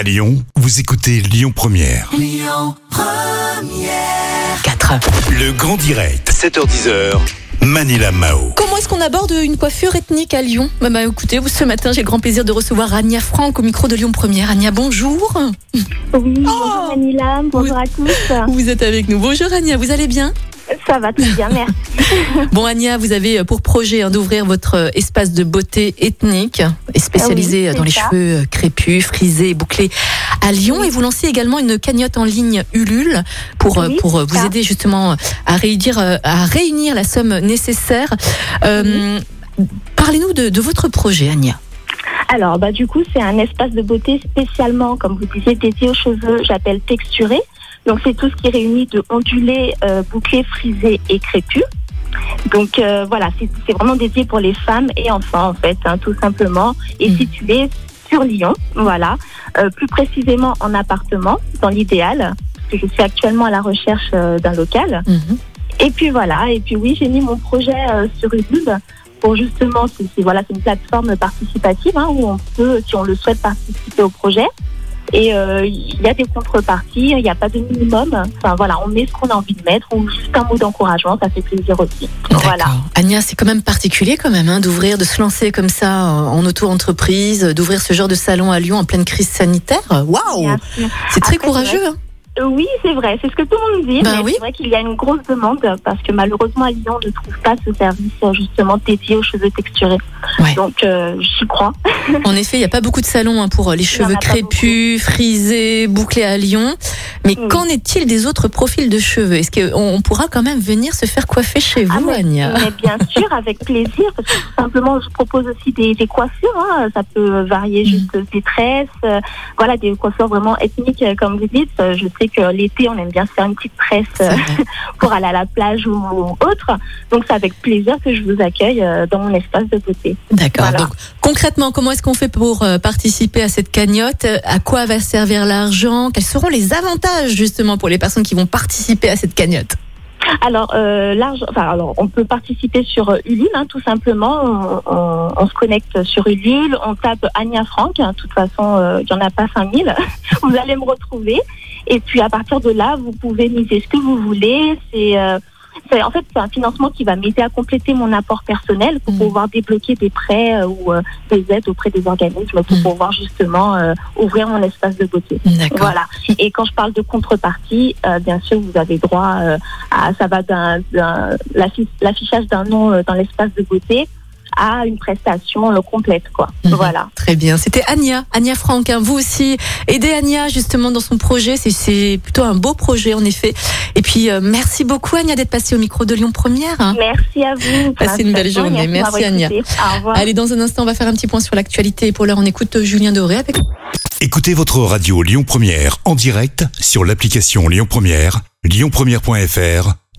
À Lyon, vous écoutez Lyon Première. 4. Le grand direct, 7h10h. Manila Mao. Comment est-ce qu'on aborde une coiffure ethnique à Lyon? Bah, bah, écoutez, vous, ce matin, j'ai le grand plaisir de recevoir Ania Franck au micro de Lyon Première. Ania, bonjour. Oui, bonjour Manila, bonjour à tous. Vous êtes avec nous. Bonjour Ania, vous allez bien? Ça va très bien, merci. Bon Ania, vous avez pour projet hein, d'ouvrir votre euh, espace de beauté ethnique et spécialisé Ah oui, dans les ça. cheveux euh, crépus, frisés bouclés à Lyon. Et vous lancez également une cagnotte en ligne Ulule pour, euh, Oui, pour euh, vous ça. aider justement à réunir, euh, à réunir la somme nécessaire. Euh, Parlez-nous de, de votre projet, Ania. Alors, bah, du coup, c'est un espace de beauté spécialement, comme vous disiez, dédié aux cheveux, j'appelle texturé. Donc, c'est tout ce qui réunit de ondulés, euh, bouclés, frisés et crépus. Donc, euh, voilà, c'est vraiment dédié pour les femmes et enfants, en fait, hein, tout simplement, et Mhm. situé sur Lyon, voilà. Euh, plus précisément en appartement, dans l'idéal, parce que je suis actuellement à la recherche euh, d'un local. Mhm. Et puis voilà, et puis oui, j'ai mis mon projet sur Ulule pour justement, c'est voilà, une plateforme participative hein, où on peut, si on le souhaite, participer au projet. Et euh, il y a des contreparties, il n'y a pas de minimum. Enfin voilà, on met ce qu'on a envie de mettre ou juste un mot d'encouragement, ça fait plaisir aussi. Voilà. Agnès, c'est quand même particulier quand même hein, d'ouvrir, de se lancer comme ça en auto-entreprise, d'ouvrir ce genre de salon à Lyon en pleine crise sanitaire. Waouh. C'est très Après, courageux. hein. Euh, Oui, c'est vrai, c'est ce que tout le monde dit. Ben mais oui. C'est vrai qu'il y a une grosse demande parce que malheureusement à Lyon, on ne trouve pas ce service euh, justement dédié aux cheveux texturés. Ouais. Donc euh, j'y crois. En effet, il n'y a pas beaucoup de salons hein, pour euh, les cheveux crépus, frisés, bouclés à Lyon. Mais Mm. qu'en est-il des autres profils de cheveux? Est-ce qu'on on pourra quand même venir se faire coiffer chez vous, Ah, mais, Anya? mais bien sûr, avec plaisir, parce que tout simplement, je propose aussi des, des coiffures. hein. Ça peut varier Mm. juste des tresses, euh, voilà, des coiffures vraiment ethniques, euh, comme vous dites. Euh, Je sais que l'été, on aime bien se faire une petite tresse euh, pour aller à la plage ou autre. Donc, c'est avec plaisir que je vous accueille euh, dans mon espace de beauté. D'accord. Voilà. Donc, concrètement, comment est-ce qu'on fait pour euh, participer à cette cagnotte? À quoi va servir l'argent? Quels seront les avantages justement pour les personnes qui vont participer à cette cagnotte? Alors, euh, l'argent- enfin, alors, on peut participer sur euh, Ulule, hein, tout simplement. On, se connecte sur Ulule, on tape Ania Franck. hein, De toute façon, euh, il n'y en a pas 5000. vous allez me retrouver. Et puis, à partir de là, vous pouvez miser ce que vous voulez. Euh, c'est- en fait, c'est un financement qui va m'aider à compléter mon apport personnel pour Mm. pouvoir débloquer des prêts euh, ou euh, des aides auprès des organismes pour Mm. pouvoir justement euh, ouvrir mon espace de beauté. Voilà. Et quand je parle de contrepartie, euh, bien sûr, vous avez droit à ça va d'un d'un- l'affi- l'affichage d'un nom dans l'espace de beauté à une prestation complète, quoi. Mhm. Voilà. Très bien. C'était Ania, Ania Franck. hein. Vous aussi, aidez Ania justement dans son projet. C'est- C'est plutôt un beau projet en effet. Et puis euh, merci beaucoup Ania d'être passée au micro de Lyon Première. hein. Merci à vous. Passez une belle journée. Merci, m'avoir Ania. Au revoir. Allez, dans un instant, on va faire un petit point sur l'actualité. Et pour l'heure, on écoute euh, Julien Doré avec Écoutez votre radio Lyon Première en direct sur l'application Lyon Première, lyonpremière.fr